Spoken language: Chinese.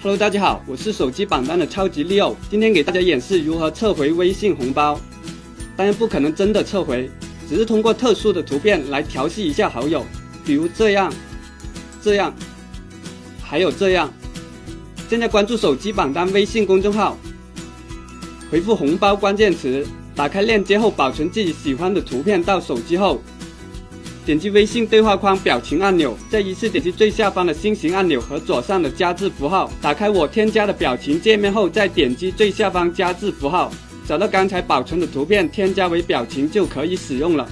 Hello，大家好，我是手机榜单的超级利奥，今天给大家演示如何撤回微信红包。当然不可能真的撤回，只是通过特殊的图片来调戏一下好友，比如这样、这样，还有这样。现在关注手机榜单微信公众号，回复“红包”关键词，打开链接后保存自己喜欢的图片到手机后。点击微信对话框表情按钮，再依次点击最下方的心形按钮和左上的加字符号。打开我添加的表情界面后，再点击最下方加字符号，找到刚才保存的图片，添加为表情就可以使用了。